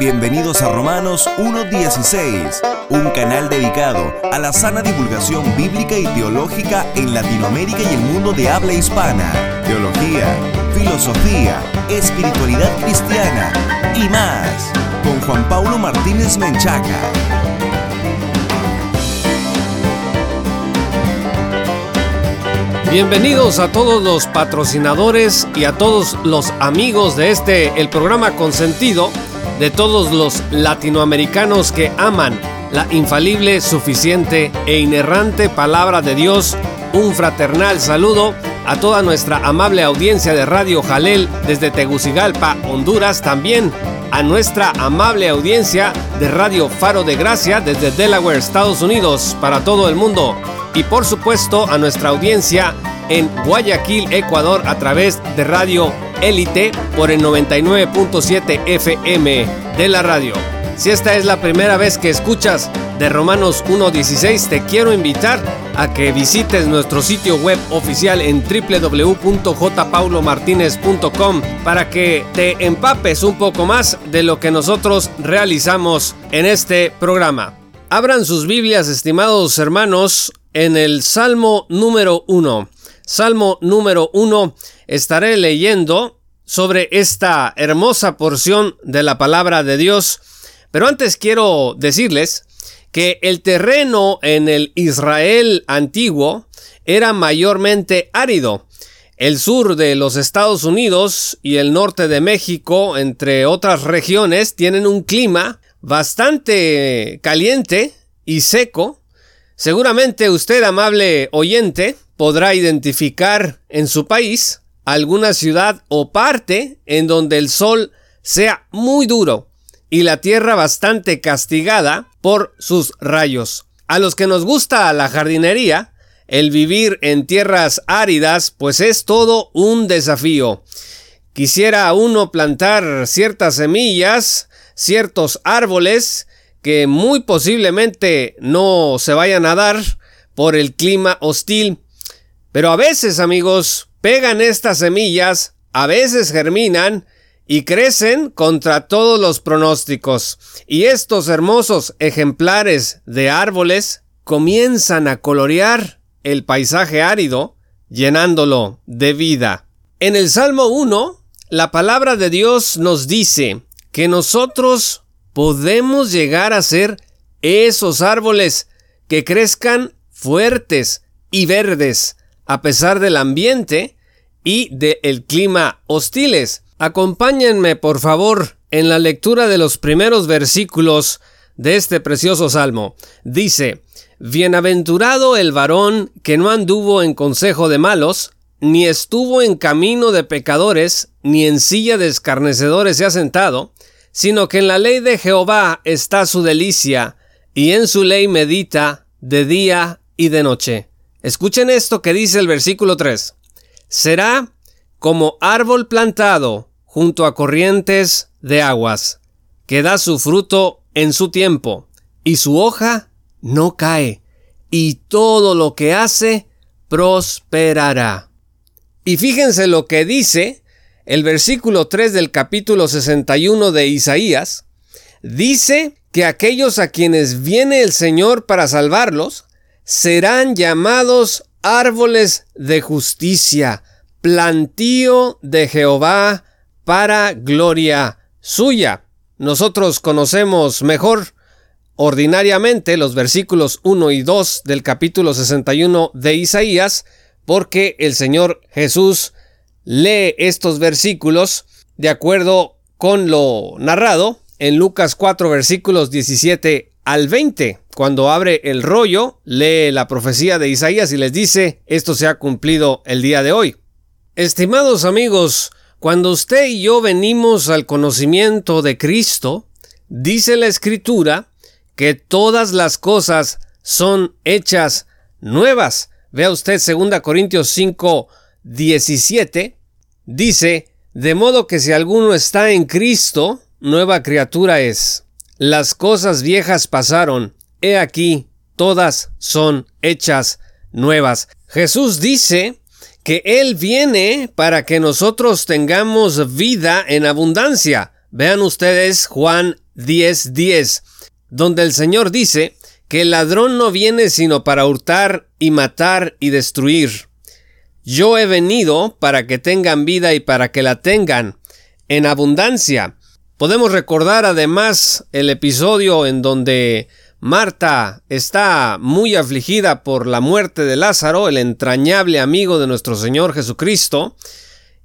Bienvenidos a Romanos 1.16, un canal dedicado a la sana divulgación bíblica y teológica en Latinoamérica y el mundo de habla hispana. Teología, filosofía, espiritualidad cristiana y más. Con Juan Paulo Martínez Menchaca. Bienvenidos a todos los patrocinadores y a todos los amigos de este, el programa Consentido, de todos los latinoamericanos que aman la infalible, suficiente e inerrante palabra de Dios. Un fraternal saludo a toda nuestra amable audiencia de Radio Jalel desde Tegucigalpa, Honduras, también a nuestra amable audiencia de Radio Faro de Gracia desde Delaware, Estados Unidos, para todo el mundo y por supuesto a nuestra audiencia en Guayaquil, Ecuador a través de Radio Élite por el 99.7 FM de la radio. Si esta es la primera vez que escuchas de Romanos 1.16, te quiero invitar a que visites nuestro sitio web oficial en www.jpaulomartinez.com para que te empapes un poco más de lo que nosotros realizamos en este programa. Abran sus Biblias, estimados hermanos, en el Salmo número 1. Salmo número 1 estaré leyendo sobre esta hermosa porción de la palabra de Dios. Pero antes quiero decirles que el terreno en el Israel antiguo era mayormente árido. El sur de los Estados Unidos y el norte de México, entre otras regiones, tienen un clima bastante caliente y seco, Seguramente usted, amable oyente, podrá identificar en su país alguna ciudad o parte en donde el sol sea muy duro y la tierra bastante castigada por sus rayos. A los que nos gusta la jardinería, el vivir en tierras áridas pues es todo un desafío. Quisiera uno plantar ciertas semillas, ciertos árboles, que muy posiblemente no se vayan a dar por el clima hostil. Pero a veces, amigos, pegan estas semillas, a veces germinan y crecen contra todos los pronósticos. Y estos hermosos ejemplares de árboles comienzan a colorear el paisaje árido, llenándolo de vida. En el Salmo 1, la palabra de Dios nos dice que nosotros podemos llegar a ser esos árboles que crezcan fuertes y verdes a pesar del ambiente y del clima hostiles. Acompáñenme por favor en la lectura de los primeros versículos de este precioso salmo. Dice, Bienaventurado el varón que no anduvo en consejo de malos, ni estuvo en camino de pecadores, ni en silla de escarnecedores se ha sentado, sino que en la ley de Jehová está su delicia, y en su ley medita de día y de noche. Escuchen esto que dice el versículo 3. Será como árbol plantado junto a corrientes de aguas, que da su fruto en su tiempo, y su hoja no cae, y todo lo que hace prosperará. Y fíjense lo que dice el versículo 3 del capítulo 61 de Isaías, dice que aquellos a quienes viene el Señor para salvarlos serán llamados árboles de justicia, plantío de Jehová para gloria suya. Nosotros conocemos mejor ordinariamente los versículos 1 y 2 del capítulo 61 de Isaías, porque el Señor Jesús lee estos versículos de acuerdo con lo narrado en Lucas 4 versículos 17 al 20. Cuando abre el rollo, lee la profecía de Isaías y les dice, esto se ha cumplido el día de hoy. Estimados amigos, cuando usted y yo venimos al conocimiento de Cristo, dice la Escritura que todas las cosas son hechas nuevas. Vea usted 2 Corintios 5 17 dice, de modo que si alguno está en Cristo, nueva criatura es. Las cosas viejas pasaron, he aquí, todas son hechas nuevas. Jesús dice que Él viene para que nosotros tengamos vida en abundancia. Vean ustedes Juan 10:10, donde el Señor dice que el ladrón no viene sino para hurtar y matar y destruir. Yo he venido para que tengan vida y para que la tengan en abundancia. Podemos recordar además el episodio en donde Marta está muy afligida por la muerte de Lázaro, el entrañable amigo de nuestro Señor Jesucristo,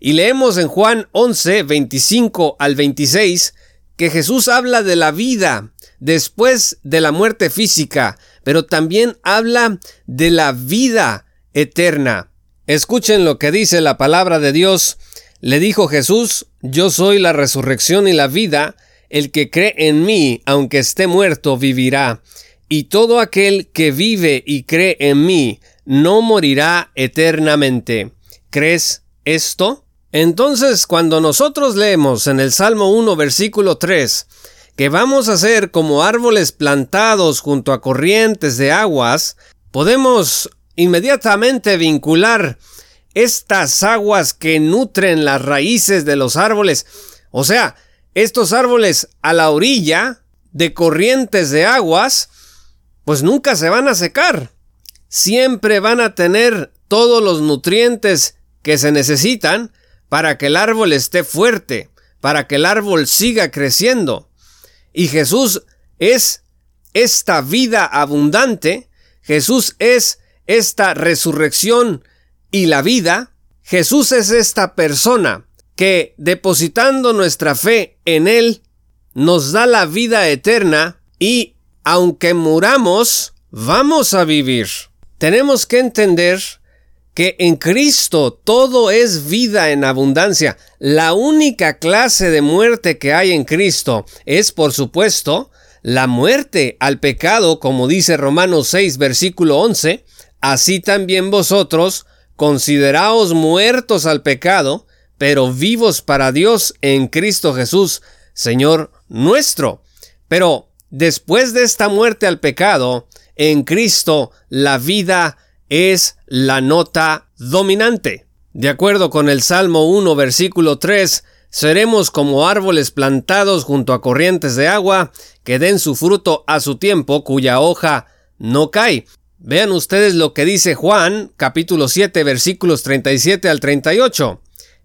y leemos en Juan 11, 25 al 26, que Jesús habla de la vida después de la muerte física, pero también habla de la vida eterna. Escuchen lo que dice la palabra de Dios. Le dijo Jesús, Yo soy la resurrección y la vida, el que cree en mí, aunque esté muerto, vivirá. Y todo aquel que vive y cree en mí, no morirá eternamente. ¿Crees esto? Entonces, cuando nosotros leemos en el Salmo 1, versículo 3, que vamos a ser como árboles plantados junto a corrientes de aguas, podemos inmediatamente vincular estas aguas que nutren las raíces de los árboles, o sea, estos árboles a la orilla de corrientes de aguas, pues nunca se van a secar. Siempre van a tener todos los nutrientes que se necesitan para que el árbol esté fuerte, para que el árbol siga creciendo. Y Jesús es esta vida abundante, Jesús es esta resurrección y la vida, Jesús es esta persona que, depositando nuestra fe en Él, nos da la vida eterna y, aunque muramos, vamos a vivir. Tenemos que entender que en Cristo todo es vida en abundancia. La única clase de muerte que hay en Cristo es, por supuesto, la muerte al pecado, como dice Romanos 6, versículo 11, Así también vosotros, consideraos muertos al pecado, pero vivos para Dios en Cristo Jesús, Señor nuestro. Pero después de esta muerte al pecado, en Cristo la vida es la nota dominante. De acuerdo con el Salmo 1, versículo 3, seremos como árboles plantados junto a corrientes de agua, que den su fruto a su tiempo, cuya hoja no cae. Vean ustedes lo que dice Juan, capítulo 7, versículos 37 al 38.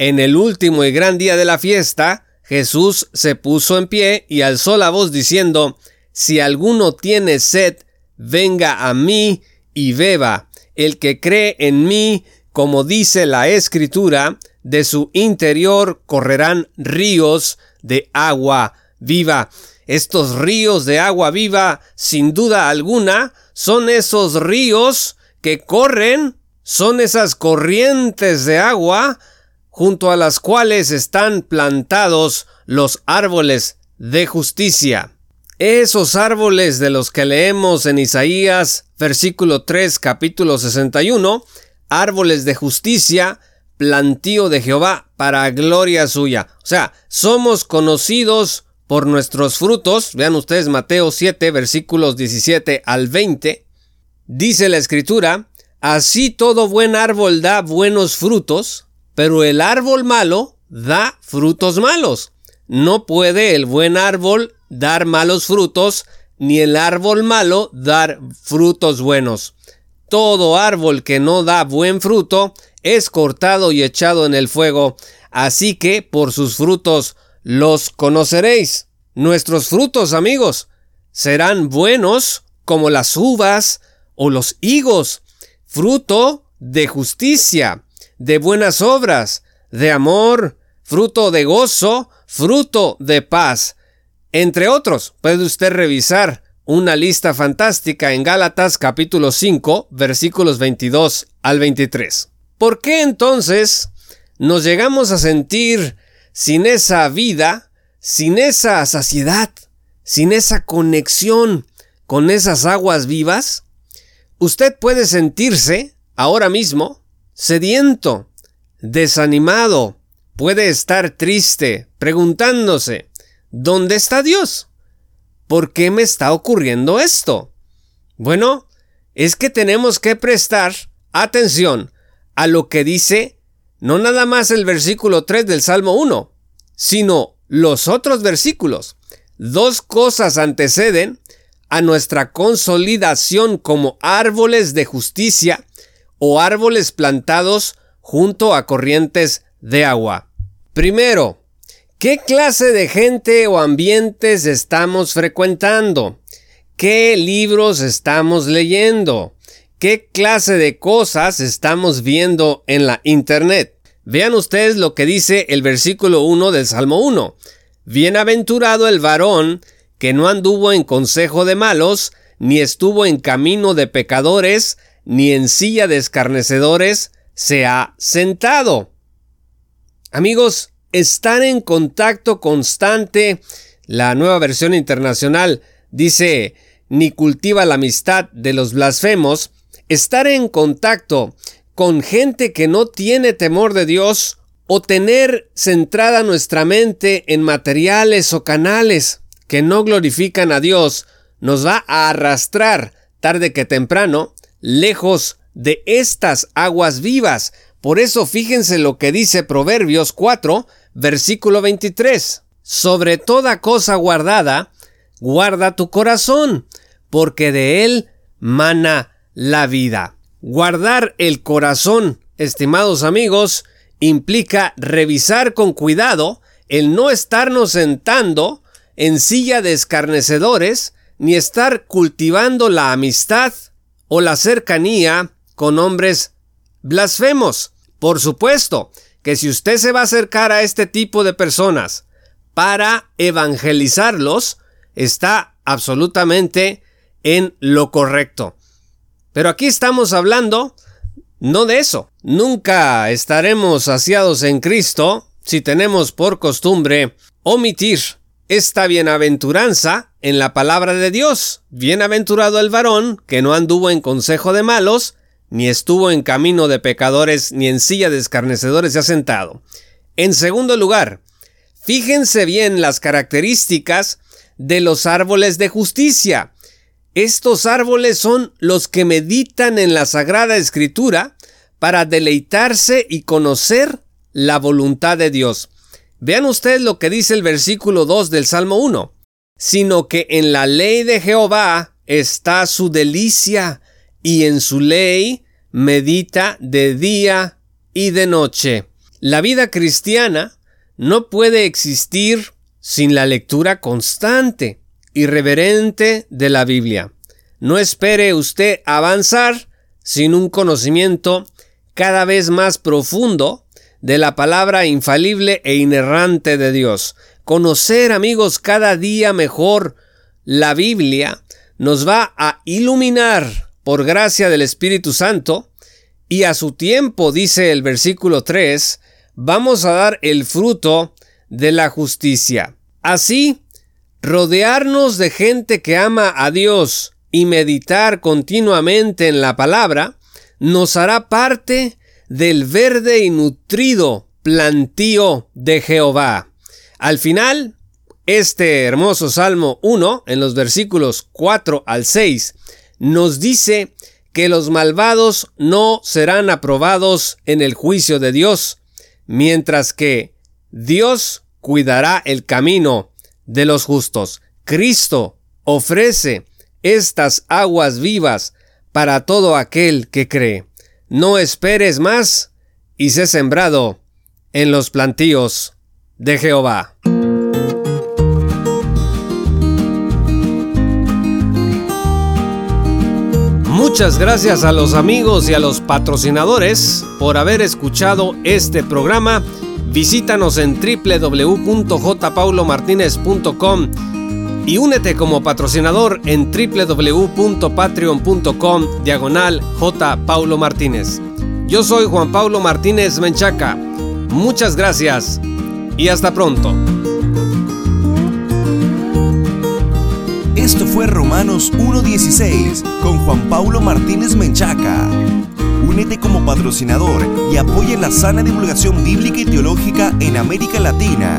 En el último y gran día de la fiesta, Jesús se puso en pie y alzó la voz diciendo, Si alguno tiene sed, venga a mí y beba. El que cree en mí, como dice la Escritura, de su interior correrán ríos de agua viva. Estos ríos de agua viva, sin duda alguna, son esos ríos que corren, son esas corrientes de agua junto a las cuales están plantados los árboles de justicia. Esos árboles de los que leemos en Isaías versículo 3 capítulo 61, árboles de justicia, plantío de Jehová para gloria suya. O sea, somos conocidos por nuestros frutos, vean ustedes Mateo 7 versículos 17 al 20, dice la escritura, así todo buen árbol da buenos frutos, pero el árbol malo da frutos malos. No puede el buen árbol dar malos frutos, ni el árbol malo dar frutos buenos. Todo árbol que no da buen fruto es cortado y echado en el fuego, así que por sus frutos los conoceréis. Nuestros frutos, amigos, serán buenos como las uvas o los higos, fruto de justicia, de buenas obras, de amor, fruto de gozo, fruto de paz. Entre otros, puede usted revisar una lista fantástica en Gálatas capítulo 5 versículos 22 al 23. ¿Por qué entonces nos llegamos a sentir sin esa vida, sin esa saciedad, sin esa conexión con esas aguas vivas? Usted puede sentirse ahora mismo sediento, desanimado, puede estar triste, preguntándose, ¿dónde está Dios? ¿Por qué me está ocurriendo esto? Bueno, es que tenemos que prestar atención a lo que dice no nada más el versículo 3 del Salmo 1, sino los otros versículos. dos cosas anteceden a nuestra consolidación como árboles de justicia o árboles plantados junto a corrientes de agua. Primero, ¿qué clase de gente o ambientes estamos frecuentando? ¿Qué libros estamos leyendo? ¿Qué clase de cosas estamos viendo en la Internet? Vean ustedes lo que dice el versículo 1 del Salmo 1. Bienaventurado el varón que no anduvo en consejo de malos, ni estuvo en camino de pecadores, ni en silla de escarnecedores se ha sentado. Amigos, estar en contacto constante, la nueva versión internacional dice, ni cultiva la amistad de los blasfemos, estar en contacto con gente que no tiene temor de Dios o tener centrada nuestra mente en materiales o canales que no glorifican a Dios nos va a arrastrar tarde que temprano lejos de estas aguas vivas. Por eso fíjense lo que dice Proverbios 4, versículo 23. Sobre toda cosa guardada, guarda tu corazón, porque de él mana la vida. Guardar el corazón, estimados amigos, implica revisar con cuidado el no estarnos sentando en silla de escarnecedores, ni estar cultivando la amistad o la cercanía con hombres blasfemos. Por supuesto que si usted se va a acercar a este tipo de personas para evangelizarlos, está absolutamente en lo correcto. Pero aquí estamos hablando no de eso. Nunca estaremos saciados en Cristo si tenemos por costumbre omitir esta bienaventuranza en la palabra de Dios. Bienaventurado el varón que no anduvo en consejo de malos, ni estuvo en camino de pecadores, ni en silla de escarnecedores se ha sentado. En segundo lugar, fíjense bien las características de los árboles de justicia. Estos árboles son los que meditan en la Sagrada Escritura para deleitarse y conocer la voluntad de Dios. Vean ustedes lo que dice el versículo 2 del Salmo 1. Sino que en la ley de Jehová está su delicia, y en su ley medita de día y de noche. La vida cristiana no puede existir sin la lectura constante irreverente de la Biblia. No espere usted avanzar sin un conocimiento cada vez más profundo de la palabra infalible e inerrante de Dios. Conocer, amigos, cada día mejor la Biblia nos va a iluminar por gracia del Espíritu Santo y a su tiempo, dice el versículo 3, vamos a dar el fruto de la justicia. Así, Rodearnos de gente que ama a Dios y meditar continuamente en la palabra nos hará parte del verde y nutrido plantío de Jehová. Al final, este hermoso Salmo 1, en los versículos 4 al 6, nos dice que los malvados no serán aprobados en el juicio de Dios, mientras que Dios cuidará el camino de los justos. Cristo ofrece estas aguas vivas para todo aquel que cree. No esperes más y sé sembrado en los plantíos de Jehová. Muchas gracias a los amigos y a los patrocinadores por haber escuchado este programa Visítanos en www.jpaulomartinez.com y únete como patrocinador en www.patreon.com diagonal J. Paulo Martínez. Yo soy Juan Pablo Martínez Menchaca. Muchas gracias y hasta pronto. Esto fue Romanos 1.16 con Juan Pablo Martínez Menchaca. Únete como patrocinador y apoya la sana divulgación bíblica y teológica en América Latina.